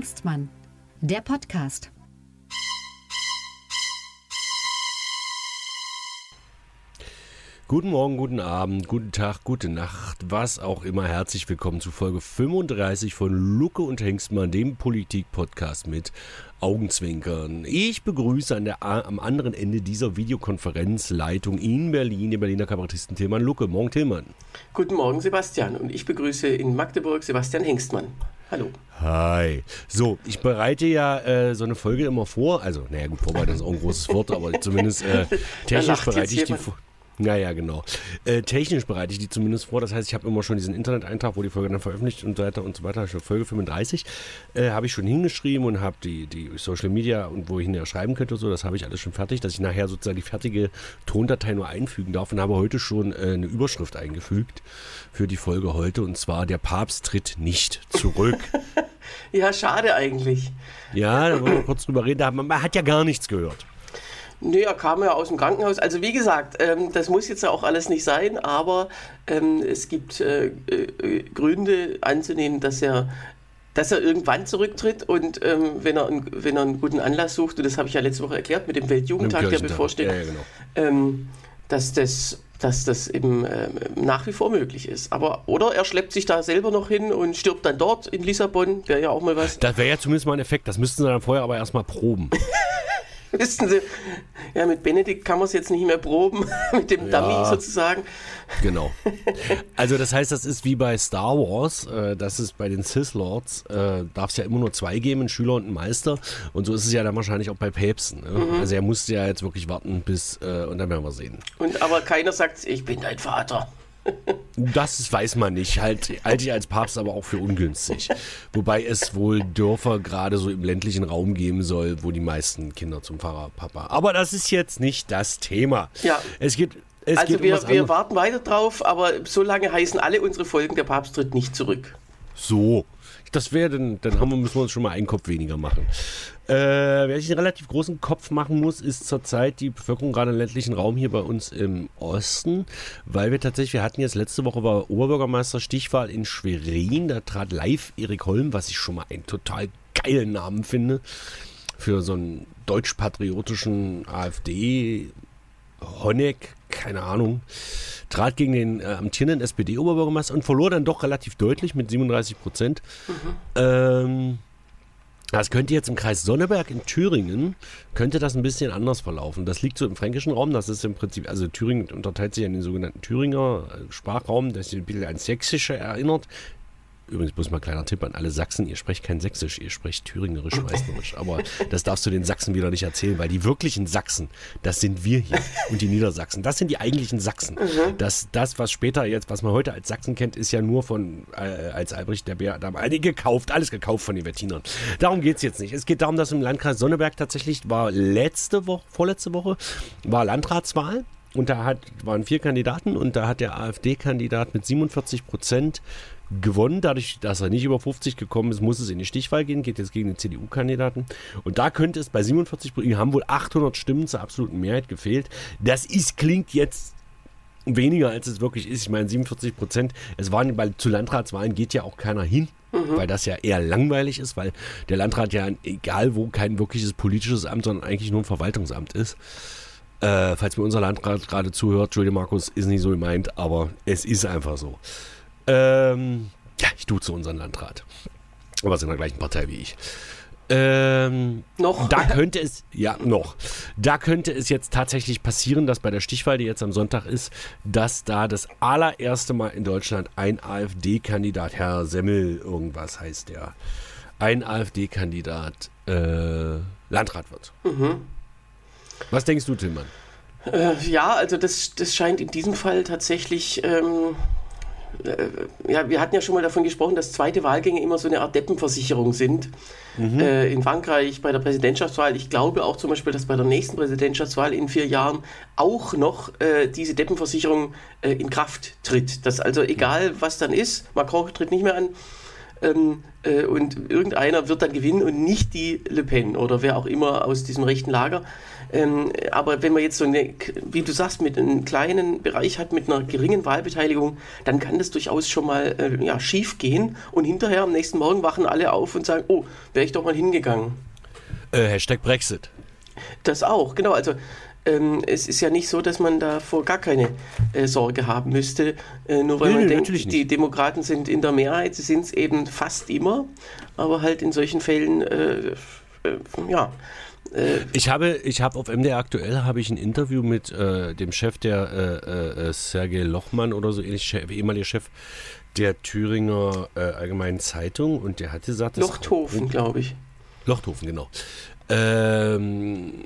Hengstmann, der Podcast. Guten Morgen, guten Abend, guten Tag, gute Nacht, was auch immer. Herzlich willkommen zu Folge 35 von Lucke und Hengstmann, dem Politik-Podcast mit Augenzwinkern. Ich begrüße an der, am anderen Ende dieser Videokonferenzleitung in Berlin den Berliner Kabarettisten Tilman Lucke. Morgen, Tilman. Guten Morgen, Sebastian. Und ich begrüße in Magdeburg Sebastian Hengstmann. Hallo. Hi. So, ich bereite ja äh, so eine Folge immer vor. Also, naja, gut, vorbereiten ist auch ein großes Wort, aber zumindest äh, technisch bereite ich die vor. Ja, ja, genau. Äh, technisch bereite ich die zumindest vor. Das heißt, ich habe immer schon diesen Internet-Eintrag, wo die Folge dann veröffentlicht und so weiter und so weiter. Folge 35 äh, habe ich schon hingeschrieben und habe die, die Social Media und wo ich hinterher schreiben könnte, so, das habe ich alles schon fertig, dass ich nachher sozusagen die fertige Tondatei nur einfügen darf und habe heute schon äh, eine Überschrift eingefügt für die Folge heute und zwar der Papst tritt nicht zurück. ja, schade eigentlich. Ja, da wollen wir kurz drüber reden. Man hat ja gar nichts gehört. Nee, er kam ja aus dem Krankenhaus. Also wie gesagt, ähm, das muss jetzt ja auch alles nicht sein, aber ähm, es gibt äh, äh, Gründe anzunehmen, dass er dass er irgendwann zurücktritt und ähm, wenn, er, wenn er einen guten Anlass sucht, und das habe ich ja letzte Woche erklärt mit dem Weltjugendtag, der bevorsteht, ja, ja, genau. Ähm, dass, das, dass das eben ähm, nach wie vor möglich ist. Aber oder er schleppt sich da selber noch hin und stirbt dann dort in Lissabon, wäre ja auch mal was. Das wäre ja zumindest mal ein Effekt, das müssten sie dann vorher aber erstmal proben. Wissen Sie, ja, mit Benedikt kann man es jetzt nicht mehr proben, mit dem ja, Dummy sozusagen. Genau. Also das heißt, das ist wie bei Star Wars, äh, das ist bei den Sith Lords, äh, darf es ja immer nur zwei geben, ein Schüler und ein Meister. Und so ist es ja dann wahrscheinlich auch bei Päpsten. Ne? Mhm. Also er musste ja jetzt wirklich warten bis, äh, und dann werden wir sehen. Und aber keiner sagt, ich bin dein Vater. Das weiß man nicht. Halt, halte ich als Papst aber auch für ungünstig. Wobei es wohl Dörfer gerade so im ländlichen Raum geben soll, wo die meisten Kinder zum Pfarrer Papa. Aber das ist jetzt nicht das Thema. Ja. Es geht. Es also geht wir, um wir warten weiter drauf, aber so lange heißen alle unsere Folgen, der Papst tritt nicht zurück. So. Das wäre dann, dann haben wir, müssen wir uns schon mal einen Kopf weniger machen. Äh, wer sich einen relativ großen Kopf machen muss, ist zurzeit die Bevölkerung gerade im ländlichen Raum hier bei uns im Osten, weil wir tatsächlich, wir hatten jetzt letzte Woche war Oberbürgermeister Stichwahl in Schwerin, da trat live Erik Holm, was ich schon mal einen total geilen Namen finde, für so einen deutsch-patriotischen AfD Honeck, keine Ahnung, trat gegen den äh, amtierenden SPD-Oberbürgermeister und verlor dann doch relativ deutlich mit 37 Prozent. Mhm. Ähm, das könnte jetzt im Kreis Sonneberg in Thüringen, könnte das ein bisschen anders verlaufen. Das liegt so im fränkischen Raum, das ist im Prinzip, also Thüringen unterteilt sich in den sogenannten Thüringer äh, Sprachraum, das sich ein bisschen an Sächsische erinnert. Übrigens bloß mal kleiner Tipp an alle Sachsen, ihr sprecht kein Sächsisch, ihr sprecht Thüringerisch, Meißnerisch. Aber das darfst du den Sachsen wieder nicht erzählen, weil die wirklichen Sachsen, das sind wir hier und die Niedersachsen. Das sind die eigentlichen Sachsen. Mhm. Das, das, was später jetzt, was man heute als Sachsen kennt, ist ja nur von, äh, als Albrecht der Bär, da haben gekauft, alles gekauft von den Wettinern. Darum geht es jetzt nicht. Es geht darum, dass im Landkreis Sonneberg tatsächlich war letzte Woche, vorletzte Woche, war Landratswahl. Und da hat, waren vier Kandidaten und da hat der AfD-Kandidat mit 47 Prozent gewonnen. Dadurch, dass er nicht über 50 gekommen ist, muss es in die Stichwahl gehen, geht jetzt gegen den CDU-Kandidaten. Und da könnte es bei 47 Prozent, haben wohl 800 Stimmen zur absoluten Mehrheit gefehlt. Das ist, klingt jetzt weniger, als es wirklich ist. Ich meine, 47 Prozent, es waren, weil zu Landratswahlen geht ja auch keiner hin. Mhm. Weil das ja eher langweilig ist, weil der Landrat ja, egal wo, kein wirkliches politisches Amt, sondern eigentlich nur ein Verwaltungsamt ist. Äh, falls mir unser Landrat gerade zuhört, Entschuldigung, Markus, ist nicht so gemeint, aber es ist einfach so. Ähm, ja, ich duze unseren Landrat. Aber ist in der gleichen Partei wie ich. Ähm, noch? Da könnte es, ja, noch. Da könnte es jetzt tatsächlich passieren, dass bei der Stichwahl, die jetzt am Sonntag ist, dass da das allererste Mal in Deutschland ein AfD-Kandidat, Herr Semmel, irgendwas heißt der, ein AfD-Kandidat äh, Landrat wird. Mhm. Was denkst du, Tillmann? Äh, ja, also das, das scheint in diesem Fall tatsächlich ähm, äh, ja, wir hatten ja schon mal davon gesprochen, dass zweite Wahlgänge immer so eine Art Deppenversicherung sind. Mhm. Äh, in Frankreich bei der Präsidentschaftswahl. Ich glaube auch zum Beispiel, dass bei der nächsten Präsidentschaftswahl in vier Jahren auch noch äh, diese Deppenversicherung äh, in Kraft tritt. Dass also egal, was dann ist, Macron tritt nicht mehr an, ähm, äh, und irgendeiner wird dann gewinnen und nicht die Le Pen oder wer auch immer aus diesem rechten Lager. Ähm, aber wenn man jetzt so eine, wie du sagst, mit einem kleinen Bereich hat, mit einer geringen Wahlbeteiligung, dann kann das durchaus schon mal äh, ja, schief gehen und hinterher am nächsten Morgen wachen alle auf und sagen, oh, wäre ich doch mal hingegangen. Äh, Hashtag Brexit. Das auch, genau. Also ähm, es ist ja nicht so, dass man davor gar keine äh, Sorge haben müsste, äh, nur weil Nee, man nee, denkt, die Demokraten sind in der Mehrheit, sie sind es eben fast immer, aber halt in solchen Fällen, äh, äh, ja. Äh, Ich habe, ich habe auf MDR aktuell habe ich ein Interview mit äh, dem Chef der äh, äh, Sergei Lochmann oder so ähnlich, ehemaliger Chef der Thüringer äh, Allgemeinen Zeitung und der hat gesagt, Lochthofen, glaube ich. Lochthofen, genau. Ähm,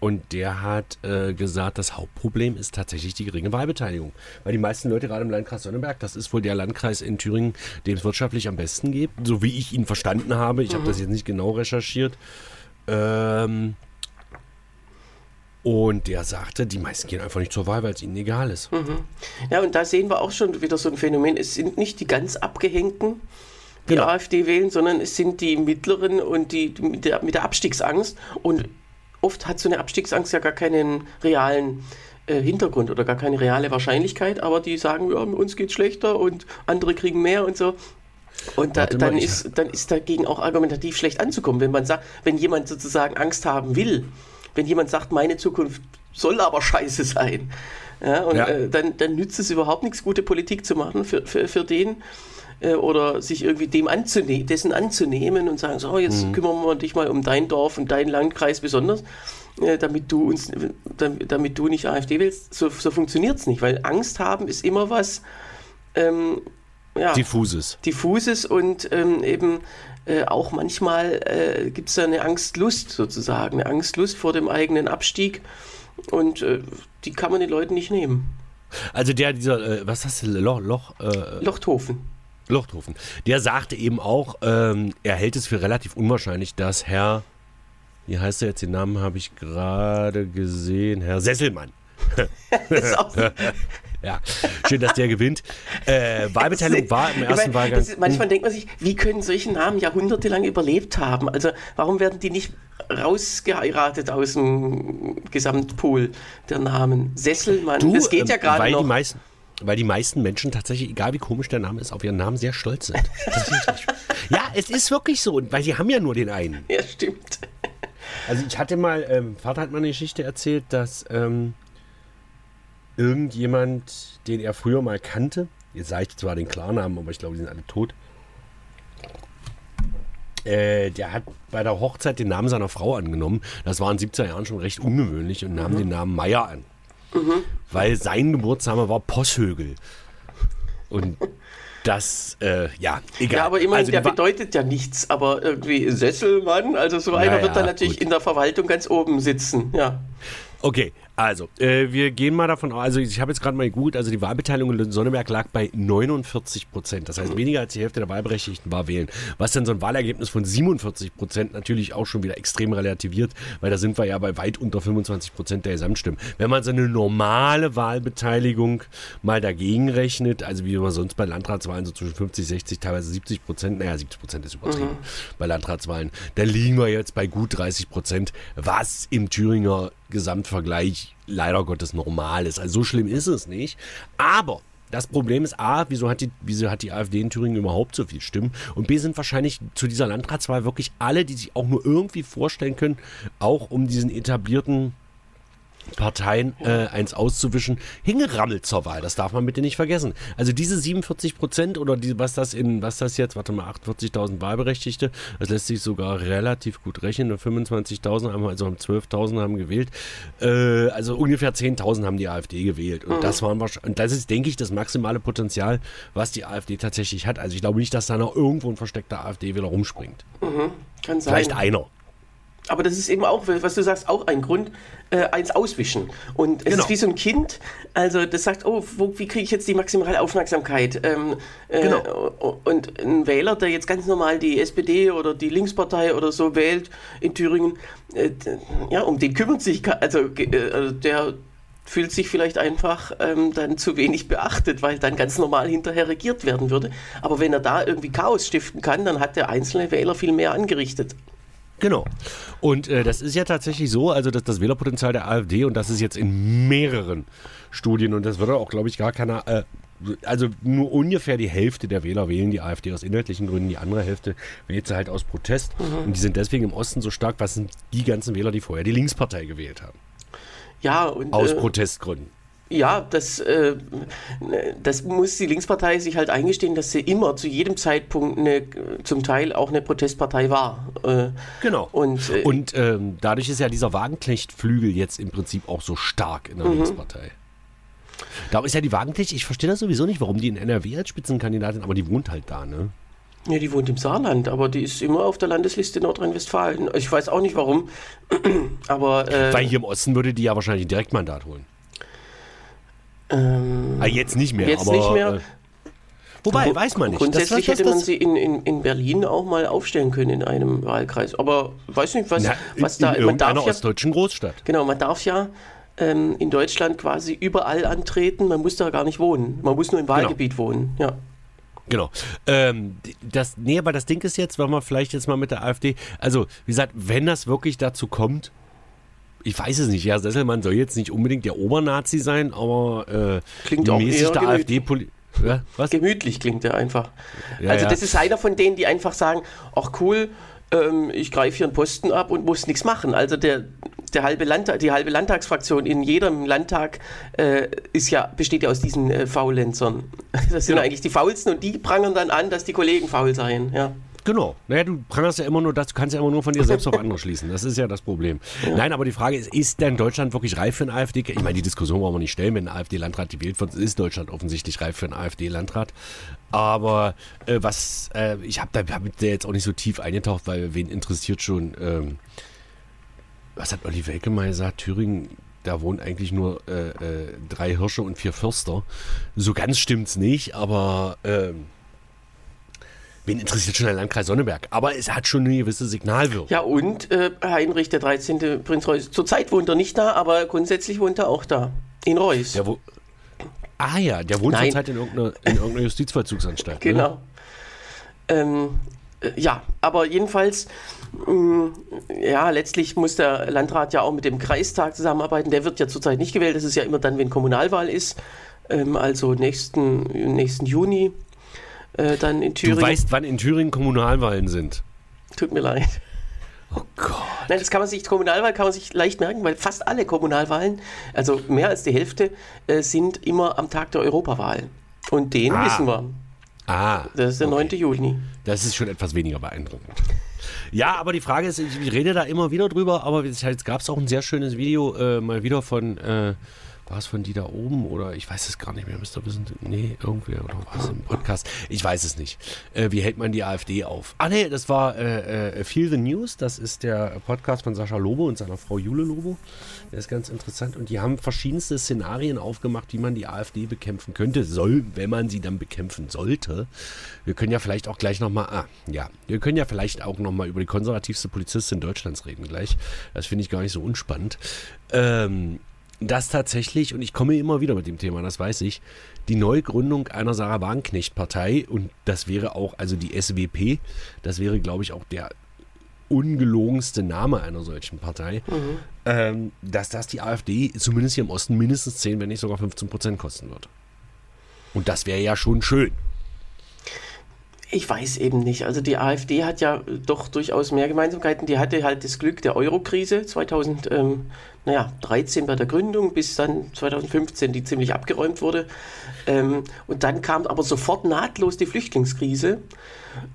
und der hat äh, gesagt, das Hauptproblem ist tatsächlich die geringe Wahlbeteiligung. Weil die meisten Leute gerade im Landkreis Sonneberg, das ist wohl der Landkreis in Thüringen, dem es wirtschaftlich am besten geht, so wie ich ihn verstanden habe. Ich habe das jetzt nicht genau recherchiert. Ähm, und der sagte, die meisten gehen einfach nicht zur Wahl, weil es ihnen egal ist. Ja, und da sehen wir auch schon wieder so ein Phänomen. Es sind nicht die ganz Abgehängten, die Genau. AfD wählen, sondern es sind die Mittleren und die, die mit, der, mit der Abstiegsangst. Und oft hat so eine Abstiegsangst ja gar keinen realen äh, Hintergrund oder gar keine reale Wahrscheinlichkeit, aber die sagen, ja, uns geht's schlechter und andere kriegen mehr und so. Und da, mal, dann, ich- ist, dann ist dagegen auch argumentativ schlecht anzukommen, wenn man sagt, wenn jemand sozusagen Angst haben will, wenn jemand sagt, meine Zukunft soll aber scheiße sein, ja, und Ja. Äh, dann, dann nützt es überhaupt nichts, gute Politik zu machen für, für, für den äh, oder sich irgendwie dem anzune dessen anzunehmen und sagen, so, jetzt kümmern wir dich mal um dein Dorf und deinen Landkreis besonders, äh, damit du uns, damit, damit du nicht AfD willst. So, so funktioniert es nicht, weil Angst haben ist immer was, ähm, ja, Diffuses. diffuses und ähm, eben äh, auch manchmal äh, gibt es da eine Angstlust sozusagen, eine Angstlust vor dem eigenen Abstieg und äh, die kann man den Leuten nicht nehmen. Also der, dieser, äh, was hast du, Loch, Loch, äh, Lochthofen. Lochthofen, der sagte eben auch, ähm, er hält es für relativ unwahrscheinlich, dass Herr, wie heißt er jetzt, den Namen habe ich gerade gesehen, Herr Sesselmann. Das ist auch, Ja, schön, dass der gewinnt. Äh, Wahlbeteiligung war im ersten meine, Wahlgang. ist- Manchmal denkt man sich, wie können solche Namen jahrhundertelang überlebt haben? Also warum werden die nicht rausgeheiratet aus dem Gesamtpool der Namen? Sesselmann, das geht ja ähm, gerade weil noch. Die meisten, weil die meisten Menschen tatsächlich, egal wie komisch der Name ist, auf ihren Namen sehr stolz sind. Ja, es ist wirklich so, weil sie haben ja nur den einen. ja, stimmt. Also ich hatte mal, ähm, Vater hat mal eine Geschichte erzählt, dass ähm, irgendjemand, den er früher mal kannte, jetzt sage ich zwar den Klarnamen, aber ich glaube, die sind alle tot, äh, der hat bei der Hochzeit den Namen seiner Frau angenommen. Das war in 70er Jahren schon recht ungewöhnlich und nahm den Namen Meier an. Weil sein Geburtsname war Posshögel. Und das, äh, ja, egal. Ja, aber immerhin, Also der bedeutet ja nichts. Aber irgendwie Sesselmann, also so einer Naja, wird dann natürlich gut. in der Verwaltung ganz oben sitzen. Ja. Okay, also, äh, wir gehen mal davon aus, also ich habe jetzt gerade mal gegoogelt, also die Wahlbeteiligung in Sonneberg lag bei 49 Prozent. Das heißt, weniger als die Hälfte der Wahlberechtigten war wählen. Was dann so ein Wahlergebnis von 47 Prozent natürlich auch schon wieder extrem relativiert, weil da sind wir ja bei weit unter 25 Prozent der Gesamtstimmen. Wenn man so eine normale Wahlbeteiligung mal dagegen rechnet, also wie man sonst bei Landratswahlen so zwischen 50, 60, teilweise 70 Prozent, naja, 70 Prozent ist übertrieben bei Landratswahlen, dann liegen wir jetzt bei gut 30 Prozent, was im Thüringer Gesamtvergleich leider Gottes normal ist. Also so schlimm ist es nicht. Aber das Problem ist A, wieso hat, die, wieso hat die AfD in Thüringen überhaupt so viel Stimmen? Und B sind wahrscheinlich zu dieser Landratswahl wirklich alle, die sich auch nur irgendwie vorstellen können, auch um diesen etablierten Parteien äh, eins auszuwischen, hingerammelt zur Wahl. Das darf man bitte nicht vergessen. Also diese 47 Prozent oder die, was das in, was das jetzt, warte mal, 48.000 Wahlberechtigte, das lässt sich sogar relativ gut rechnen. Nur 25.000 haben, also haben 12.000 haben gewählt. Äh, also ungefähr 10.000 haben die AfD gewählt. Und das waren wahrscheinlich, und das ist, denke ich, das maximale Potenzial, was die AfD tatsächlich hat. Also ich glaube nicht, dass da noch irgendwo ein versteckter AfD wieder rumspringt. Kann sein. Vielleicht einer. Aber das ist eben auch, was du sagst, auch ein Grund, äh, eins auswischen. Und es Genau. ist wie so ein Kind, also das sagt, oh, wo, wie kriege ich jetzt die maximale Aufmerksamkeit? Ähm, äh, Genau. Und ein Wähler, der jetzt ganz normal die SPD oder die Linkspartei oder so wählt in Thüringen, äh, ja, um den kümmert sich, also äh, der fühlt sich vielleicht einfach ähm, dann zu wenig beachtet, weil dann ganz normal hinterher regiert werden würde. Aber wenn er da irgendwie Chaos stiften kann, dann hat der einzelne Wähler viel mehr angerichtet. Genau. Und äh, das ist ja tatsächlich so, also dass das Wählerpotenzial der AfD, und das ist jetzt in mehreren Studien, und das würde auch, glaube ich, gar keiner, äh, also nur ungefähr die Hälfte der Wähler wählen die AfD aus inhaltlichen Gründen, die andere Hälfte wählt sie halt aus Protest. Mhm. Und die sind deswegen im Osten so stark, was sind die ganzen Wähler, die vorher die Linkspartei gewählt haben. Ja, und. Aus äh, Protestgründen. Ja, das, äh, das muss die Linkspartei sich halt eingestehen, dass sie immer zu jedem Zeitpunkt eine, zum Teil auch eine Protestpartei war. Äh, genau. Und, äh, und ähm, dadurch ist ja dieser Wagenknecht-Flügel jetzt im Prinzip auch so stark in der mhm. Linkspartei. Da ist ja die Wagenknecht, ich verstehe das sowieso nicht, warum die in NRW als Spitzenkandidatin, aber die wohnt halt da, ne? Ja, die wohnt im Saarland, aber die ist immer auf der Landesliste Nordrhein-Westfalen. Ich weiß auch nicht warum, aber... Äh, Weil hier im Osten würde die ja wahrscheinlich ein Direktmandat holen. Ähm, ah, jetzt nicht mehr. Jetzt aber, nicht mehr. Äh, wobei, weiß man nicht. Grundsätzlich das, das, hätte man sie in, in, in Berlin auch mal aufstellen können in einem Wahlkreis. Aber weiß nicht, was, Na, was in, da. In man darf ja, ostdeutschen Großstadt. Genau, man darf ja ähm, in Deutschland quasi überall antreten. Man muss da gar nicht wohnen. Man muss nur im genau. Wahlgebiet genau. wohnen. Ja. Genau. Ähm, das, nee, aber das Ding ist jetzt, wenn man vielleicht jetzt mal mit der AfD, also wie gesagt, wenn das wirklich dazu kommt, ich weiß es nicht, ja, Sesselmann soll jetzt nicht unbedingt der Obernazi sein, aber äh, klingt auch mäßig der AfD ja, Gemütlich klingt er einfach. Ja, also das ist einer von denen, die einfach sagen, ach cool, ähm, ich greife hier einen Posten ab und muss nichts machen. Also der, der halbe Landtag, die halbe Landtagsfraktion in jedem Landtag äh, ist ja, besteht ja aus diesen äh, Faulenzern. Das sind ja. eigentlich die Faulsten und die prangern dann an, dass die Kollegen faul seien. Ja. Genau. Naja, du prangerst ja immer nur das, du kannst ja immer nur von dir selbst auf andere schließen. Das ist ja das Problem. Ja. Nein, aber die Frage ist, ist denn Deutschland wirklich reif für einen AfD? Ich meine, die Diskussion wollen wir nicht stellen, wenn ein AfD-Landrat gewählt wird, ist Deutschland offensichtlich reif für einen AfD-Landrat. Aber äh, was, äh, ich habe da hab jetzt auch nicht so tief eingetaucht, weil wen interessiert schon, ähm, was hat Olli Welke mal gesagt, Thüringen da wohnen eigentlich nur äh, äh, drei Hirsche und vier Förster. So ganz stimmt's nicht, aber ähm, wen interessiert schon der Landkreis Sonneberg? Aber es hat schon eine gewisse Signalwirkung. Ja, und äh, Heinrich der 13. Prinz Reuß. Zurzeit wohnt er nicht da, aber grundsätzlich wohnt er auch da. In Reus. Der wo ah ja, der wohnt Nein. zurzeit in irgendeiner, in irgendeiner Justizvollzugsanstalt. Ne? genau. Ne? Ähm, äh, ja, aber jedenfalls, mh, mm, ja, letztlich muss der Landrat ja auch mit dem Kreistag zusammenarbeiten. Der wird ja zurzeit nicht gewählt. Das ist ja immer dann, wenn Kommunalwahl ist. Ähm, also nächsten, nächsten Juni äh, dann in Thüringen. Du weißt, wann in Thüringen Kommunalwahlen sind. Tut mir leid. Oh Gott. Nein, das kann man sich, Kommunalwahl kann man sich leicht merken, weil fast alle Kommunalwahlen, also mehr als die Hälfte, äh, sind immer am Tag der Europawahl. Und den ah. wissen wir. Ah. Das ist der okay. 9. Juni. Das ist schon etwas weniger beeindruckend. Ja, aber die Frage ist, ich rede da immer wieder drüber, aber jetzt gab es auch ein sehr schönes Video äh, mal wieder von äh, war es von die da oben oder ich weiß es gar nicht mehr, müsste wissen, nee, irgendwer oder war es im Podcast? Ich weiß es nicht. Äh, wie hält man die AfD auf? Ah nee, das war äh, äh, Feel the News, das ist der Podcast von Sascha Lobo und seiner Frau Jule Lobo. Der ist ganz interessant und die haben verschiedenste Szenarien aufgemacht, wie man die AfD bekämpfen könnte, soll, wenn man sie dann bekämpfen sollte. Wir können ja vielleicht auch gleich nochmal, ah, ja, wir können ja vielleicht auch nochmal über die konservativste Polizistin Deutschlands reden gleich. Das finde ich gar nicht so unspannend. Ähm, dass tatsächlich, und ich komme immer wieder mit dem Thema, das weiß ich, die Neugründung einer Sarah Wagenknecht-Partei, und das wäre auch, also die SWP, das wäre, glaube ich, auch der ungelogenste Name einer solchen Partei, mhm. ähm, dass das die AfD zumindest hier im Osten mindestens 10, wenn nicht sogar 15 Prozent kosten wird. Und das wäre ja schon schön. Ich weiß eben nicht. Also die AfD hat ja doch durchaus mehr Gemeinsamkeiten. Die hatte halt das Glück der Euro-Krise 2013 bei der Gründung bis dann 2015, die ziemlich abgeräumt wurde. Ähm, und dann kam aber sofort nahtlos die Flüchtlingskrise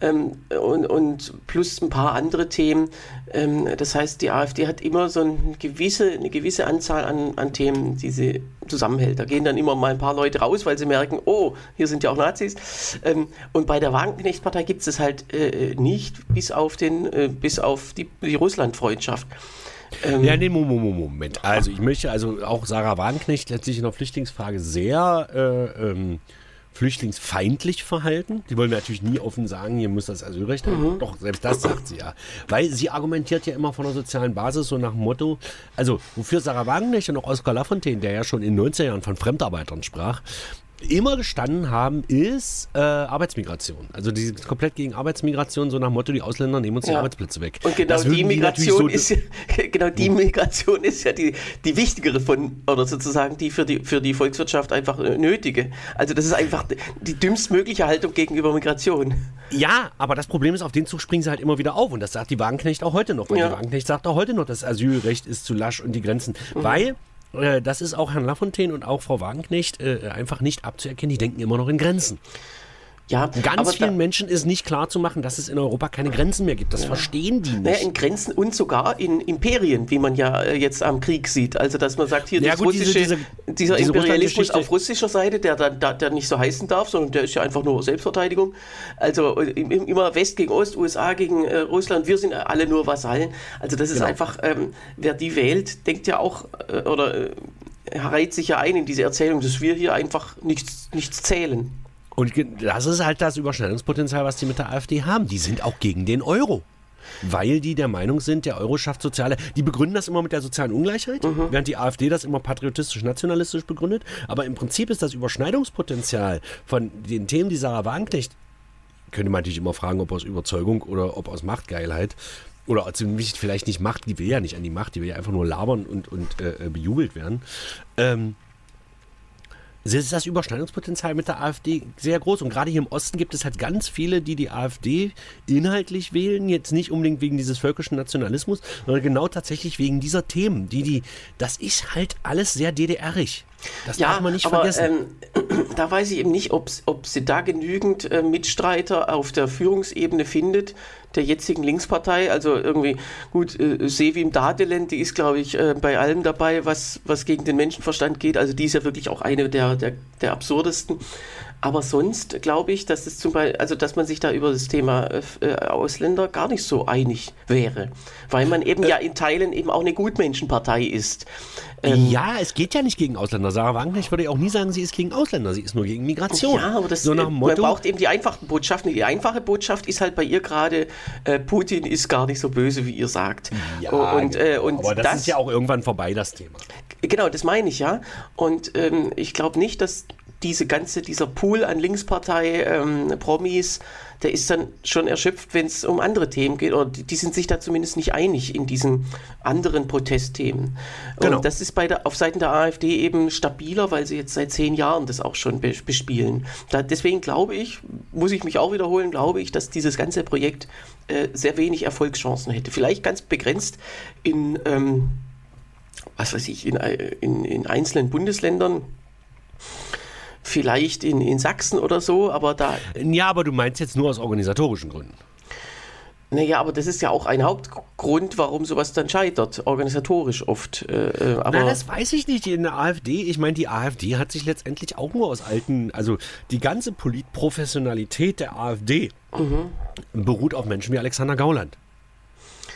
ähm, und, und, plus ein paar andere Themen. Ähm, das heißt, die AfD hat immer so eine gewisse, eine gewisse Anzahl an, an Themen, die sie zusammenhält. Da gehen dann immer mal ein paar Leute raus, weil sie merken, oh, hier sind ja auch Nazis. Ähm, und bei der Wagenknecht-Partei gibt es es halt äh, nicht, bis auf, den, äh, bis auf die, die Russland-Freundschaft. Ähm, ja, nee, Moment, Moment. Also ich möchte also auch Sarah Wagenknecht letztlich in der Flüchtlingsfrage sehr äh, ähm, flüchtlingsfeindlich verhalten. Die wollen natürlich nie offen sagen, ihr müsst das Asylrecht haben. Doch, selbst das sagt sie ja. Weil sie argumentiert ja immer von der sozialen Basis, so nach dem Motto, also wofür Sarah Wagenknecht und auch Oskar Lafontaine, der ja schon in den 90er Jahren von Fremdarbeitern sprach, immer gestanden haben, ist äh, Arbeitsmigration. Also die sind komplett gegen Arbeitsmigration, so nach Motto, die Ausländer nehmen uns die Ja. Arbeitsplätze weg. Und genau die Migration so- ist ja, genau die Migration ist ja die, die wichtigere von, oder sozusagen die für die für die Volkswirtschaft einfach nötige. Also das ist einfach die dümmstmögliche Haltung gegenüber Migration. Ja, aber das Problem ist, auf den Zug springen sie halt immer wieder auf. Und das sagt die Wagenknecht auch heute noch. Weil Ja. die Wagenknecht sagt auch heute noch, das Asylrecht ist zu lasch und die Grenzen. Weil, äh, das ist auch Herrn Lafontaine und auch Frau Wagenknecht äh, einfach nicht abzuerkennen, die denken immer noch in Grenzen. Ja, Ganz vielen da, Menschen ist nicht klar zu machen, dass es in Europa keine Grenzen mehr gibt. Das verstehen die naja, nicht. in Grenzen und sogar in Imperien, wie man ja äh, jetzt am Krieg sieht. Also dass man sagt, hier Ja, gut, diese- russische, diese- dieser diese Imperialismus auf russischer Seite, der dann da, der nicht so heißen darf, sondern der ist ja einfach nur Selbstverteidigung. Also äh, im- im- immer West gegen Ost, USA gegen äh, Russland, wir sind alle nur Vasallen. Also das ist Genau. einfach, ähm, wer die wählt, denkt ja auch äh, oder äh, reiht sich ja ein in diese Erzählung, dass wir hier einfach nichts, nichts zählen. Und das ist halt das Überschneidungspotenzial, was die mit der AfD haben. Die sind auch gegen den Euro. Weil die der Meinung sind, der Euro schafft soziale. Die begründen das immer mit der sozialen Ungleichheit, während die AfD das immer patriotistisch-nationalistisch begründet. Aber im Prinzip ist das Überschneidungspotenzial von den Themen, die Sarah Wagenknecht, könnte man natürlich immer fragen, ob aus Überzeugung oder ob aus Machtgeilheit. Oder vielleicht nicht Macht, die will ja nicht an die Macht, die will ja einfach nur labern und, und äh, äh, bejubelt werden. Ähm, ist das Überschneidungspotenzial mit der AfD sehr groß. Und gerade hier im Osten gibt es halt ganz viele, die die AfD inhaltlich wählen. Jetzt nicht unbedingt wegen dieses völkischen Nationalismus, sondern genau tatsächlich wegen dieser Themen. Die, die, das ist halt alles sehr DDR-ig. Das darf man nicht aber, vergessen. Ähm, da weiß ich eben nicht, ob, ob sie da genügend äh, Mitstreiter auf der Führungsebene findet, der jetzigen Linkspartei. Also irgendwie, gut, äh, Sevim Dadelen, die ist, glaube ich, äh, bei allem dabei, was, was gegen den Menschenverstand geht. Also die ist ja wirklich auch eine der, der, der absurdesten. Aber sonst glaube ich, dass es zum Beispiel, also dass man sich da über das Thema äh, äh, Ausländer gar nicht so einig wäre. Weil man eben ja in Teilen eben auch eine Gutmenschenpartei ist. Ähm, ja, es geht ja nicht gegen Ausländer. Sarah Wagenknecht würde ja auch nie sagen, sie ist gegen Ausländer. Sie ist nur gegen Migration. Ja, aber das, so nach äh, dem man Motto, braucht eben die einfachen Botschaften. Die einfache Botschaft ist halt bei ihr gerade, äh, Putin ist gar nicht so böse, wie ihr sagt. ja, und, äh, genau. und aber das, ist ja auch irgendwann vorbei, das Thema. Genau, das meine ich ja. Und ähm, ich glaube nicht, dass diese ganze, dieser Pool an Linkspartei, ähm, Promis, der ist dann schon erschöpft, wenn es um andere Themen geht. Oder die, die sind sich da zumindest nicht einig in diesen anderen Protestthemen. Genau. Und das ist bei der, auf Seiten der AfD eben stabiler, weil sie jetzt seit zehn Jahren das auch schon be bespielen. Da, deswegen glaube ich, muss ich mich auch wiederholen, glaube ich, dass dieses ganze Projekt äh, sehr wenig Erfolgschancen hätte. Vielleicht ganz begrenzt in ähm, was weiß ich, in, in, in einzelnen Bundesländern, vielleicht in, in Sachsen oder so, aber da, Ja, aber du meinst jetzt nur aus organisatorischen Gründen. naja, aber das ist ja auch ein Hauptgrund, warum sowas dann scheitert, organisatorisch oft. Äh, äh, aber Na, das weiß ich nicht. In der AfD, ich meine, die AfD hat sich letztendlich auch nur aus alten, also die ganze Politprofessionalität der AfD beruht auf Menschen wie Alexander Gauland.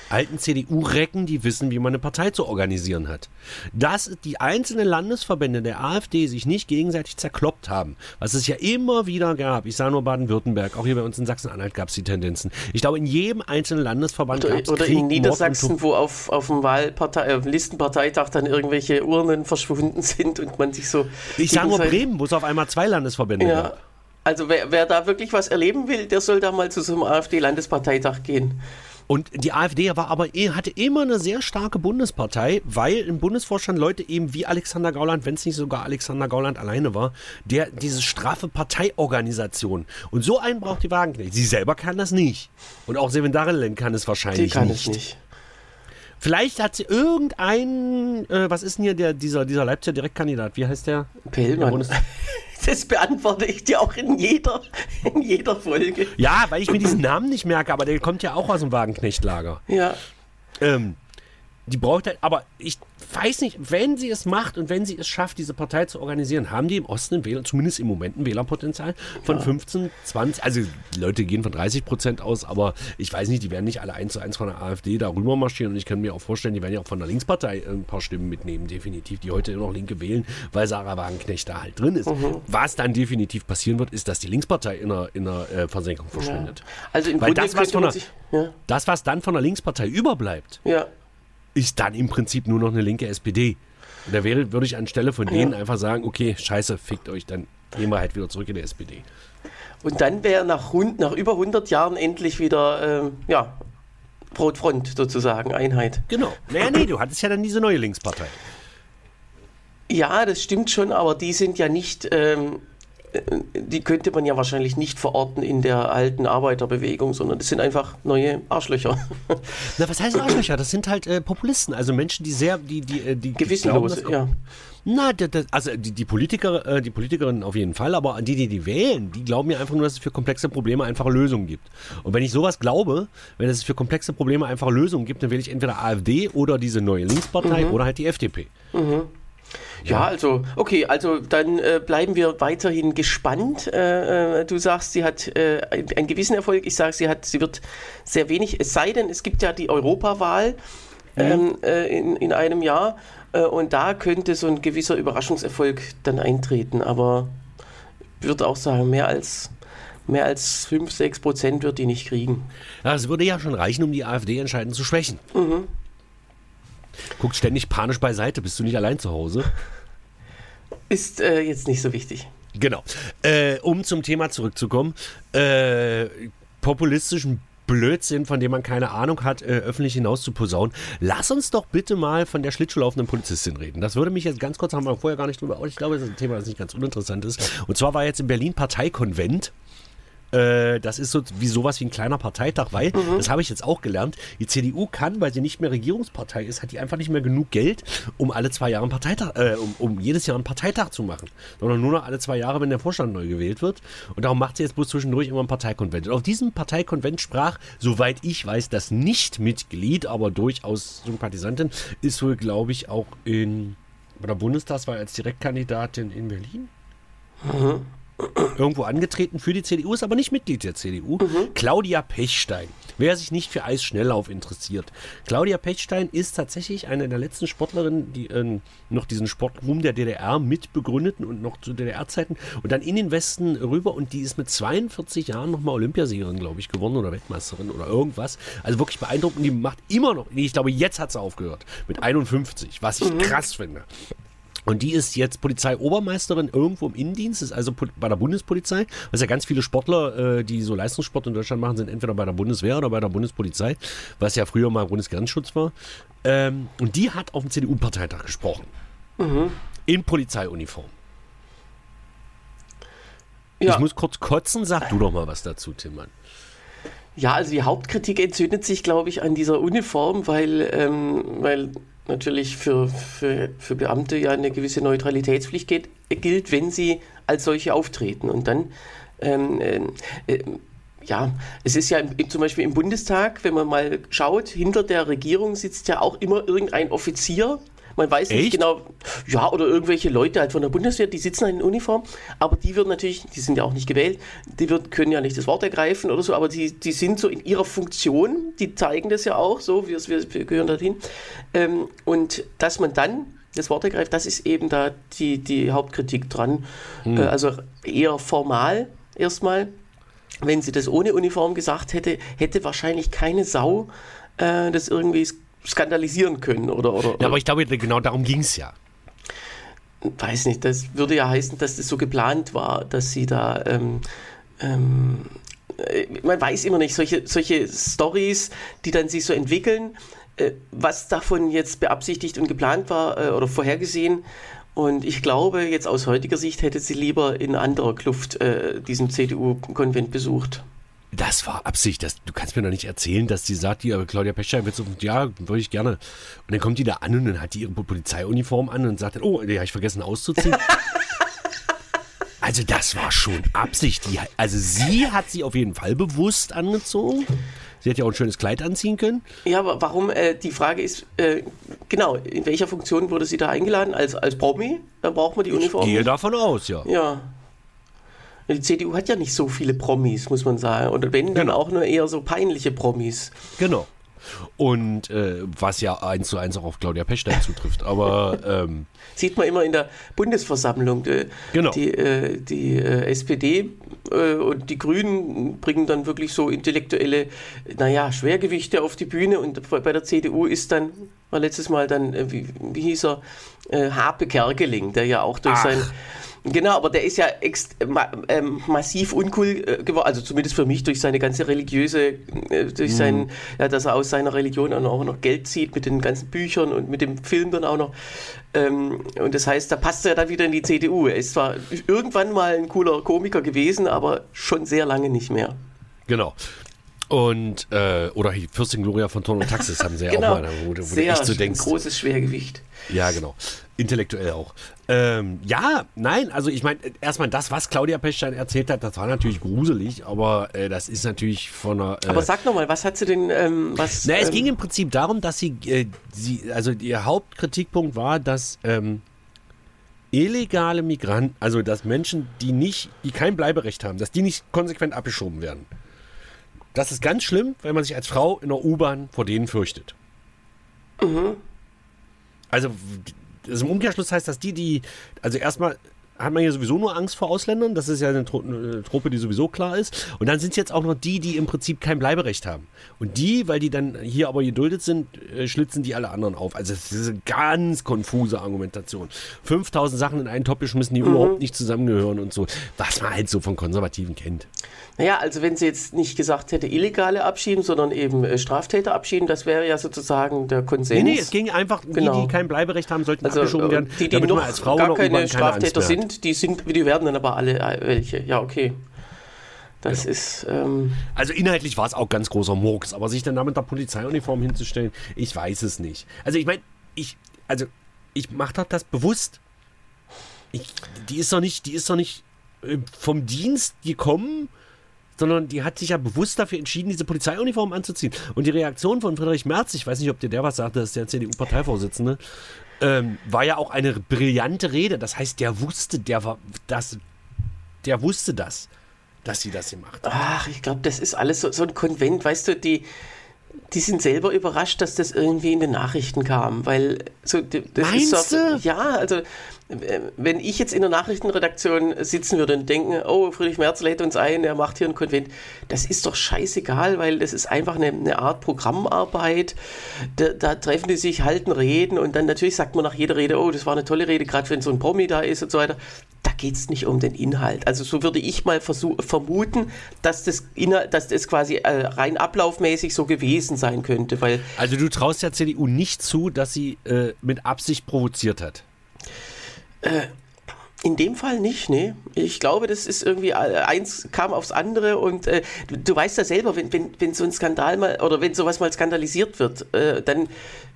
Alten CDU-Recken, die wissen, wie man eine Partei zu organisieren hat. Dass die einzelnen Landesverbände der AfD sich nicht gegenseitig zerkloppt haben, was es ja immer wieder gab. Ich sage nur Baden-Württemberg, auch hier bei uns in Sachsen-Anhalt gab es die Tendenzen. Ich glaube, in jedem einzelnen Landesverband gab es oder Krieg, in Niedersachsen, wo auf, auf dem Wahlpartei, äh, Listenparteitag dann irgendwelche Urnen verschwunden sind und man sich so. Ich sage nur Bremen, wo es auf einmal zwei Landesverbände Ja. gab. Also wer, wer da wirklich was erleben will, der soll da mal zu so einem AfD-Landesparteitag gehen. Und die AfD war aber eh- hatte immer eine sehr starke Bundespartei, weil im Bundesvorstand Leute eben wie Alexander Gauland, wenn es nicht sogar Alexander Gauland alleine war, der diese straffe Parteiorganisation. Und so einen braucht die Wagenknecht. Sie selber kann das nicht. Und auch Sevin Darelen kann es Die wahrscheinlich kann nicht. es nicht. Vielleicht hat sie irgendeinen, äh, was ist denn hier der, dieser, dieser Leipziger Direktkandidat? Wie heißt der? Bundes- Das beantworte ich dir auch in jeder, in jeder Folge. Ja, weil ich mir diesen Namen nicht merke, aber der kommt ja auch aus dem Wagenknechtlager. Ja. Ähm, die braucht halt, aber ich weiß nicht, wenn sie es macht und wenn sie es schafft, diese Partei zu organisieren, haben die im Osten ein Wähler, zumindest im Moment ein Wählerpotenzial von ja. 15, 20, also die Leute gehen von 30 Prozent aus, aber ich weiß nicht, die werden nicht alle eins zu eins von der AfD da rüber marschieren und ich kann mir auch vorstellen, die werden ja auch von der Linkspartei ein paar Stimmen mitnehmen, definitiv, die heute noch Linke wählen, weil Sarah Wagenknecht da halt drin ist. Mhm. Was dann definitiv passieren wird, ist, dass die Linkspartei in der, in der äh, Versenkung verschwindet. Ja. Also im weil Grunde das, was von der, ja. das, was dann von der Linkspartei überbleibt, ja ist dann im Prinzip nur noch eine linke SPD. Und da wäre, würde ich anstelle von denen ja. einfach sagen, okay, scheiße, fickt euch, dann gehen wir halt wieder zurück in die SPD. Und dann wäre nach, nach über 100 Jahren endlich wieder, ähm, ja, Rotfront sozusagen, Einheit. Genau. Naja, nee, du hattest ja dann diese neue Linkspartei. Ja, das stimmt schon, aber die sind ja nicht ähm, die könnte man ja wahrscheinlich nicht verorten in der alten Arbeiterbewegung, sondern das sind einfach neue Arschlöcher. Na, was heißt Arschlöcher? Das sind halt äh, Populisten, also Menschen, die sehr, die, die, äh, die gewissenlos, ja. Na, das, also die, die Politiker, äh, die Politikerinnen auf jeden Fall, aber die, die die wählen, die glauben ja einfach nur, dass es für komplexe Probleme einfache Lösungen gibt. Und wenn ich sowas glaube, wenn es für komplexe Probleme einfache Lösungen gibt, dann wähle ich entweder AfD oder diese neue Linkspartei mhm. oder halt die FDP. Mhm. Ja, also, okay, also dann äh, bleiben wir weiterhin gespannt. Äh, äh, du sagst, sie hat äh, einen gewissen Erfolg. Ich sage, sie hat, sie wird sehr wenig, es sei denn, es gibt ja die Europawahl mhm. ähm, äh, in, in einem Jahr äh, und da könnte so ein gewisser Überraschungserfolg dann eintreten. Aber ich würde auch sagen, mehr als mehr als 5, 6 Prozent wird die nicht kriegen. Ja, es würde ja schon reichen, um die AfD entscheidend zu schwächen. Mhm. Guckt ständig panisch beiseite. Bist du nicht allein zu Hause? Ist äh, jetzt nicht so wichtig. Genau. Äh, um zum Thema zurückzukommen. Äh, populistischen Blödsinn, von dem man keine Ahnung hat, äh, öffentlich hinaus zu posaunen. Lass uns doch bitte mal von der Schlittschuhlaufenden Polizistin reden. Das würde mich jetzt ganz kurz, haben wir vorher gar nicht drüber, ich glaube, das ist ein Thema, das nicht ganz uninteressant ist. Und zwar war jetzt in Berlin Parteikonvent. Äh, das ist so wie sowas wie ein kleiner Parteitag, weil, mhm. das habe ich jetzt auch gelernt, die CDU kann, weil sie nicht mehr Regierungspartei ist, hat die einfach nicht mehr genug Geld, um alle zwei Jahre einen Parteitag, äh, um, um, jedes Jahr einen Parteitag zu machen. Sondern nur noch alle zwei Jahre, wenn der Vorstand neu gewählt wird. Und darum macht sie jetzt bloß zwischendurch immer ein Parteikonvent. Und auf diesem Parteikonvent sprach, soweit ich weiß, das Nicht-Mitglied, aber durchaus Sympathisantin, ist wohl, glaube ich, auch in bei der Bundestagswahl als Direktkandidatin in Berlin. Mhm irgendwo angetreten für die CDU, ist aber nicht Mitglied der CDU. Mhm. Claudia Pechstein. Wer sich nicht für Eisschnelllauf interessiert. Claudia Pechstein ist tatsächlich eine der letzten Sportlerinnen, die äh, noch diesen Sportruhm der DDR mitbegründeten und noch zu DDR-Zeiten und dann in den Westen rüber und die ist mit 42 Jahren nochmal Olympiasiegerin, glaube ich, geworden oder Weltmeisterin oder irgendwas. Also wirklich beeindruckend. Die macht immer noch, ich glaube, jetzt hat sie aufgehört mit 51, was ich mhm. krass finde. Und die ist jetzt Polizeiobermeisterin irgendwo im Innendienst, ist also bei der Bundespolizei. Was ja ganz viele Sportler, äh, die so Leistungssport in Deutschland machen, sind entweder bei der Bundeswehr oder bei der Bundespolizei, was ja früher mal Bundesgrenzschutz war. Ähm, und die hat auf dem CDU-Parteitag gesprochen. Mhm. In Polizeiuniform. Ja. Ich muss kurz kotzen, sag du doch mal was dazu, Timmann. Ja, also die Hauptkritik entzündet sich, glaube ich, an dieser Uniform, weil, ähm, weil natürlich für, für, für Beamte ja eine gewisse Neutralitätspflicht geht, gilt, wenn sie als solche auftreten. Und dann, ähm, äh, äh, ja, es ist ja im, zum Beispiel im Bundestag, wenn man mal schaut, hinter der Regierung sitzt ja auch immer irgendein Offizier, man weiß Echt? nicht genau, ja, oder irgendwelche Leute halt von der Bundeswehr, die sitzen halt in Uniform, aber die würden natürlich, die sind ja auch nicht gewählt, die wird, können ja nicht das Wort ergreifen oder so, aber die, die sind so in ihrer Funktion, die zeigen das ja auch so, wir, wir gehören dorthin. Ähm, und dass man dann das Wort ergreift, das ist eben da die, die Hauptkritik dran. Hm. Äh, also eher formal erstmal. Wenn sie das ohne Uniform gesagt hätte, hätte wahrscheinlich keine Sau äh, das irgendwie skandalisieren können. Oder, oder, ja, aber ich glaube, genau darum ging es ja. Weiß nicht, das würde ja heißen, dass das so geplant war, dass sie da. Ähm, ähm, äh, man weiß immer nicht, solche, solche Stories, die dann sich so entwickeln, äh, was davon jetzt beabsichtigt und geplant war äh, oder vorhergesehen. Und ich glaube, jetzt aus heutiger Sicht hätte sie lieber in anderer Kluft äh, diesen CDU-Konvent besucht. Das war Absicht. Das, du kannst mir doch nicht erzählen, dass die sagt, die Claudia Pescher wird so, ja, würde ich gerne. Und dann kommt die da an und dann hat die ihre Polizeiuniform an und sagt dann, oh, die habe ich vergessen auszuziehen. also das war schon Absicht. Die, also sie hat sie auf jeden Fall bewusst angezogen. Sie hätte ja auch ein schönes Kleid anziehen können. Ja, aber warum? Äh, die Frage ist, äh, genau, in welcher Funktion wurde sie da eingeladen? Als, als Promi? Dann braucht man die Uniform. Ich gehe davon aus, ja. Ja. Die CDU hat ja nicht so viele Promis, muss man sagen. Und wenn, dann Genau. auch nur eher so peinliche Promis. Genau. Und äh, was ja eins zu eins auch auf Claudia Pechstein zutrifft. Aber ähm, Sieht man immer in der Bundesversammlung. Die, Genau. Die, äh, die äh, SPD äh, und die Grünen bringen dann wirklich so intellektuelle, naja, Schwergewichte auf die Bühne. Und bei der CDU ist dann, war letztes Mal dann, äh, wie, wie hieß er, äh, Harpe Kerkeling, der ja auch durch Ach. sein. Genau, aber der ist ja ma ähm, massiv uncool äh, geworden, also zumindest für mich durch seine ganze religiöse, äh, durch sein, ja, dass er aus seiner Religion dann auch noch Geld zieht mit den ganzen Büchern und mit dem Film dann auch noch. Ähm, und das heißt, da passt er dann wieder in die CDU. Er ist zwar irgendwann mal ein cooler Komiker gewesen, aber schon sehr lange nicht mehr. genau. Und, äh, oder Fürstin Gloria von Ton und Taxis haben sie ja Genau, auch mal, wo, du- wo du sehr echt so denkst. großes Schwergewicht. Ja, genau. Intellektuell auch. Ähm, ja, nein, also ich meine, erstmal das, was Claudia Pechstein erzählt hat, das war natürlich gruselig, aber äh, das ist natürlich von einer. Äh, Aber sag nochmal, was hat sie denn, ähm, was... Na, es ähm, ging im Prinzip darum, dass sie, äh, sie also ihr Hauptkritikpunkt war, dass ähm, illegale Migranten, also dass Menschen, die nicht, die kein Bleiberecht haben, dass die nicht konsequent abgeschoben werden. Das ist ganz schlimm, wenn man sich als Frau in der U-Bahn vor denen fürchtet. Also, also im Umkehrschluss heißt das, die, die, also erstmal hat man hier sowieso nur Angst vor Ausländern, das ist ja eine, Tro eine Truppe, die sowieso klar ist. Und dann sind es jetzt auch noch die, die im Prinzip kein Bleiberecht haben. Und die, weil die dann hier aber geduldet sind, äh, schlitzen die alle anderen auf. Also das ist eine ganz konfuse Argumentation. 5000 Sachen in einen Topf geschmissen, die überhaupt nicht zusammengehören und so. Was man halt so von Konservativen kennt. Naja, also wenn sie jetzt nicht gesagt hätte, illegale abschieben, sondern eben äh, Straftäter abschieben, das wäre ja sozusagen der Konsens. Nee, nee, es ging einfach, die, Genau. die kein Bleiberecht haben, sollten also abgeschoben äh, werden, die, die noch als Frau gar keine keine Straftäter sind, die sind, die werden dann aber alle äh, welche. Ja, okay. Das ist, ähm, Also inhaltlich war es auch ganz großer Murks, aber sich dann da mit der Polizeiuniform hinzustellen, ich weiß es nicht. Also ich meine, ich, also ich mache doch das bewusst. Ich, die ist doch nicht, die ist doch nicht äh, vom Dienst gekommen, sondern die hat sich ja bewusst dafür entschieden, diese Polizeiuniform anzuziehen. Und die Reaktion von Friedrich Merz, ich weiß nicht, ob dir der was sagte, das ist der CDU-Parteivorsitzende, ähm, war ja auch eine brillante Rede. Das heißt, der wusste, der war, das, der wusste das, dass sie das gemacht hat. ach, ich glaube, das ist alles so, so ein Konvent, weißt du, die, die sind selber überrascht, dass das irgendwie in den Nachrichten kam, weil so, das ist Meinst so, du? ja, also wenn ich jetzt in der Nachrichtenredaktion sitzen würde und denken, oh, Friedrich Merz lädt uns ein, er macht hier ein Konvent, das ist doch scheißegal, weil das ist einfach eine, eine Art Programmarbeit. Da, da treffen die sich, halten Reden und dann natürlich sagt man nach jeder Rede, oh, das war eine tolle Rede, gerade wenn so ein Promi da ist und so weiter. Da geht es nicht um den Inhalt. Also so würde ich mal vermuten, dass das, dass das quasi äh, rein ablaufmäßig so gewesen sein könnte, weil Also du traust der CDU nicht zu, dass sie äh, mit Absicht provoziert hat. Äh, in dem Fall nicht, ne? Ich glaube, das ist irgendwie, äh, eins kam aufs andere und äh, du, du weißt ja selber, wenn, wenn, wenn so ein Skandal mal, oder wenn sowas mal skandalisiert wird, äh, dann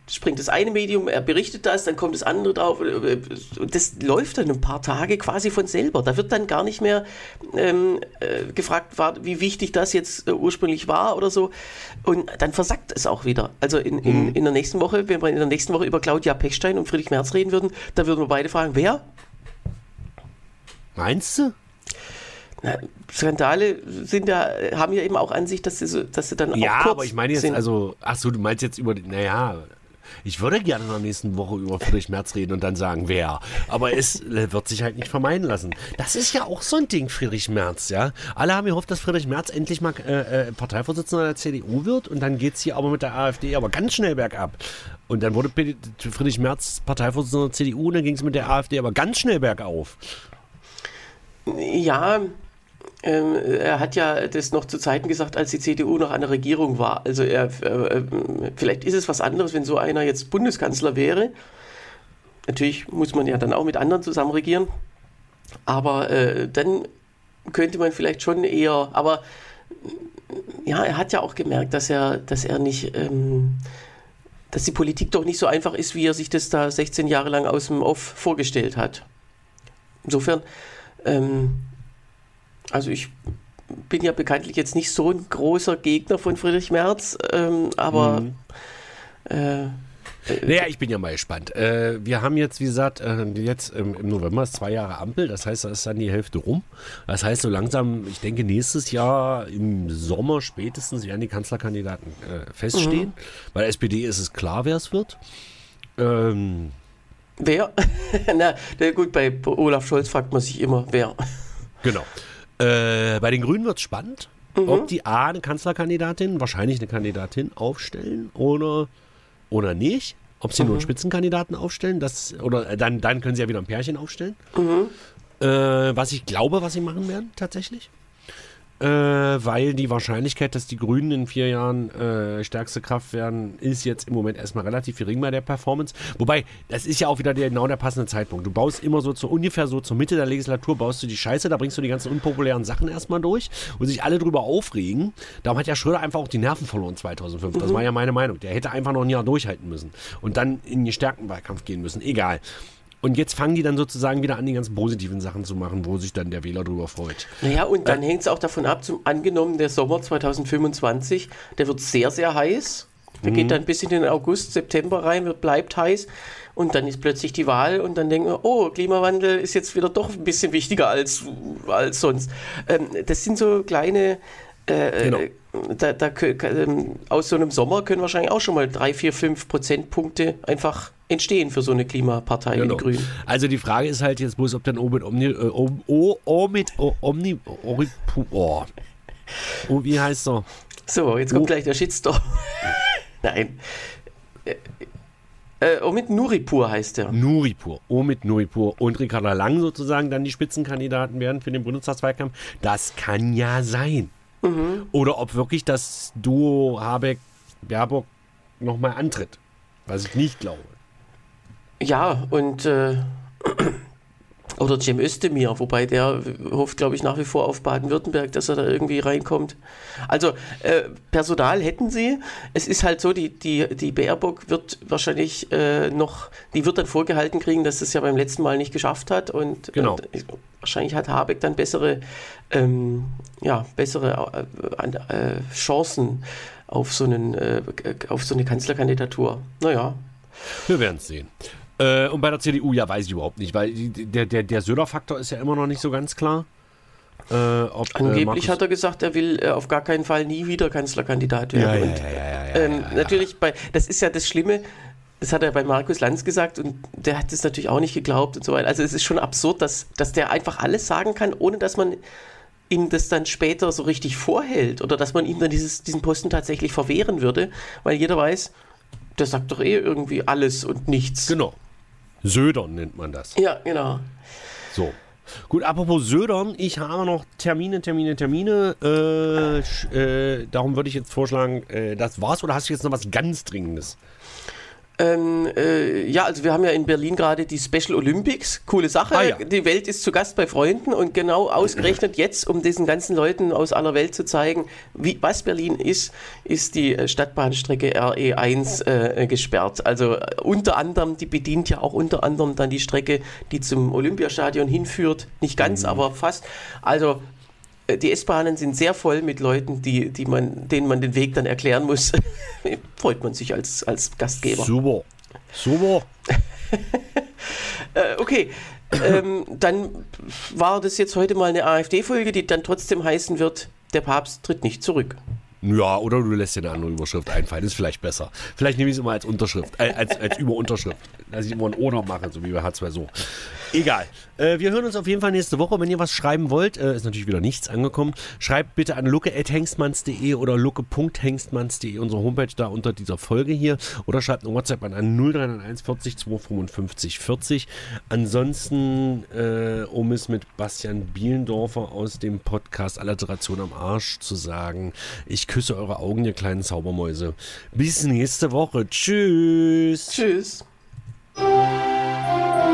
springt das eine Medium, er berichtet das, dann kommt das andere drauf äh, und das läuft dann ein paar Tage quasi von selber. Da wird dann gar nicht mehr ähm, äh, gefragt, war, wie wichtig das jetzt äh, ursprünglich war oder so und dann versackt es auch wieder. Also in, in, in der nächsten Woche, wenn wir in der nächsten Woche über Claudia Pechstein und Friedrich Merz reden würden, da würden wir beide fragen, wer? Meinst du? Na, Skandale sind ja, haben ja eben auch an sich, dass sie, so, dass sie dann Ja, auch kurz aber ich meine jetzt, sind. also, ach so, du meinst jetzt über, naja, ich würde gerne in der nächsten Woche über Friedrich Merz reden und dann sagen, wer. Aber es äh, wird sich halt nicht vermeiden lassen. Das ist ja auch so ein Ding, Friedrich Merz, ja. Alle haben gehofft, dass Friedrich Merz endlich mal äh, äh, Parteivorsitzender der CDU wird und dann geht es hier aber mit der AfD aber ganz schnell bergab. Und dann wurde Friedrich Merz Parteivorsitzender der CDU und dann ging es mit der AfD aber ganz schnell bergauf. Ja, ähm, er hat ja das noch zu Zeiten gesagt, als die CDU noch an der Regierung war. Also er, äh, äh, vielleicht ist es was anderes, wenn so einer jetzt Bundeskanzler wäre. Natürlich muss man ja dann auch mit anderen zusammen regieren. Aber äh, dann könnte man vielleicht schon eher, aber ja, er hat ja auch gemerkt, dass er, dass er nicht, ähm, dass die Politik doch nicht so einfach ist, wie er sich das da 16 Jahre lang aus dem Off vorgestellt hat. Insofern, ähm, also ich bin ja bekanntlich jetzt nicht so ein großer Gegner von Friedrich Merz, ähm, aber Mhm. äh, Naja, ich bin ja mal gespannt. Äh, wir haben jetzt, wie gesagt, äh, jetzt im, im November ist zwei Jahre Ampel. Das heißt, da ist dann die Hälfte rum. Das heißt, so langsam, ich denke, nächstes Jahr im Sommer spätestens werden die Kanzlerkandidaten äh, feststehen. Bei der SPD ist es klar, wer es wird. Ähm, wer? Na, gut, bei Olaf Scholz fragt man sich immer, wer. Genau. Äh, bei den Grünen wird es spannend, ob die A eine Kanzlerkandidatin, wahrscheinlich eine Kandidatin aufstellen oder, oder nicht. Ob sie nur einen Spitzenkandidaten aufstellen, das, oder äh, dann, dann können sie ja wieder ein Pärchen aufstellen. Äh, was ich glaube, was sie machen werden, tatsächlich. Äh, weil die Wahrscheinlichkeit, dass die Grünen in vier Jahren äh, stärkste Kraft werden, ist jetzt im Moment erstmal relativ gering bei der Performance. Wobei, das ist ja auch wieder der, genau der passende Zeitpunkt. Du baust immer so zu ungefähr so zur Mitte der Legislatur, baust du die Scheiße, da bringst du die ganzen unpopulären Sachen erstmal durch und sich alle drüber aufregen. Darum hat ja Schröder einfach auch die Nerven verloren 2005. Das war ja meine Meinung. Der hätte einfach noch ein Jahr durchhalten müssen und dann in den gestärkten Wahlkampf gehen müssen. Egal. Und jetzt fangen die dann sozusagen wieder an, die ganzen positiven Sachen zu machen, wo sich dann der Wähler drüber freut. Naja, und dann hängt es auch davon ab, zum angenommen, der Sommer 2025, der wird sehr, sehr heiß. Der geht dann bis in den August, September rein, wird, bleibt heiß. Und dann ist plötzlich die Wahl und dann denken wir, oh, Klimawandel ist jetzt wieder doch ein bisschen wichtiger als, als sonst. Ähm, das sind so kleine, äh, Genau. Da, da, ähm, aus so einem Sommer können wahrscheinlich auch schon mal drei, vier, fünf Prozentpunkte einfach entstehen für so eine Klimapartei Genau. die Grünen. Also die Frage ist halt jetzt bloß, ob dann O mit Omni, äh, O, o, o mit o, Omni, Oripu, oh. oh, wie heißt er? So, jetzt kommt Oh. gleich der Shitstorm. Nein. Äh, äh, mit Nuripur heißt der. Nuripur, O mit Nuripur und Ricarda Lang sozusagen dann die Spitzenkandidaten werden für den Bundestagswahlkampf. Das kann ja sein. Mhm. Oder ob wirklich das Duo Habeck-Baerbock nochmal antritt. Was ich nicht glaube. Ja, und äh, oder Cem Özdemir, wobei der hofft, glaube ich, nach wie vor auf Baden-Württemberg, dass er da irgendwie reinkommt. Also äh, Personal hätten sie. Es ist halt so, die, die, die Baerbock wird wahrscheinlich äh, noch, die wird dann vorgehalten kriegen, dass es ja beim letzten Mal nicht geschafft hat. Und Genau. äh, wahrscheinlich hat Habeck dann bessere, ähm, ja, bessere äh, äh, Chancen auf so, einen, äh, auf so eine Kanzlerkandidatur. Naja, Wir werden es sehen. Äh, und bei der CDU, ja, weiß ich überhaupt nicht, weil der, der, der Söder-Faktor ist ja immer noch nicht so ganz klar. Äh, ob, Angeblich äh, hat er gesagt, er will äh, auf gar keinen Fall nie wieder Kanzlerkandidat werden. Ja, ja, und, ja, ja, ähm. Natürlich, bei, das ist ja das Schlimme, das hat er bei Markus Lanz gesagt und der hat das natürlich auch nicht geglaubt und so weiter. Also es ist schon absurd, dass, dass der einfach alles sagen kann, ohne dass man ihm das dann später so richtig vorhält oder dass man ihm dann dieses, diesen Posten tatsächlich verwehren würde, weil jeder weiß, der sagt doch eh irgendwie alles und nichts. Genau. Södern nennt man das. Ja, genau. So. Gut, apropos Södern, ich habe noch Termine, Termine, Termine. Äh, äh, darum würde ich jetzt vorschlagen, äh, das war's oder hast du jetzt noch was ganz Dringendes? Ähm, äh, ja, also wir haben ja in Berlin gerade die Special Olympics. Coole Sache. Ah, ja. Die Welt ist zu Gast bei Freunden und genau ausgerechnet jetzt, um diesen ganzen Leuten aus aller Welt zu zeigen, wie, was Berlin ist, ist die äh, Stadtbahnstrecke RE1 äh, gesperrt. Also äh, unter anderem, die bedient ja auch unter anderem dann die Strecke, die zum Olympiastadion hinführt. Nicht ganz, aber fast. Also äh, die S-Bahnen sind sehr voll mit Leuten, die, die man, denen man den Weg dann erklären muss. Freut man sich als, als Gastgeber. Super. Super. Äh, okay. ähm, dann war das jetzt heute mal eine AfD-Folge, die dann trotzdem heißen wird, der Papst tritt nicht zurück. Ja, oder du lässt dir eine andere Überschrift einfallen, ist vielleicht besser. Vielleicht nehme ich es immer als Unterschrift, äh, als, als Überunterschrift, dass ich immer ein Oder mache, so wie bei H2 so. Egal. Äh, wir hören uns auf jeden Fall nächste Woche. Wenn ihr was schreiben wollt, äh, ist natürlich wieder nichts angekommen. Schreibt bitte an lucke.hengstmanns.de oder lucke.hengstmanns.de, unsere Homepage da unter dieser Folge hier. Oder schreibt eine WhatsApp an, an 0391 40 255 40. Ansonsten, äh, um es mit Bastian Bielendorfer aus dem Podcast Alliteration am Arsch zu sagen, ich küsse eure Augen, ihr kleinen Zaubermäuse. Bis nächste Woche. Tschüss. Tschüss. Música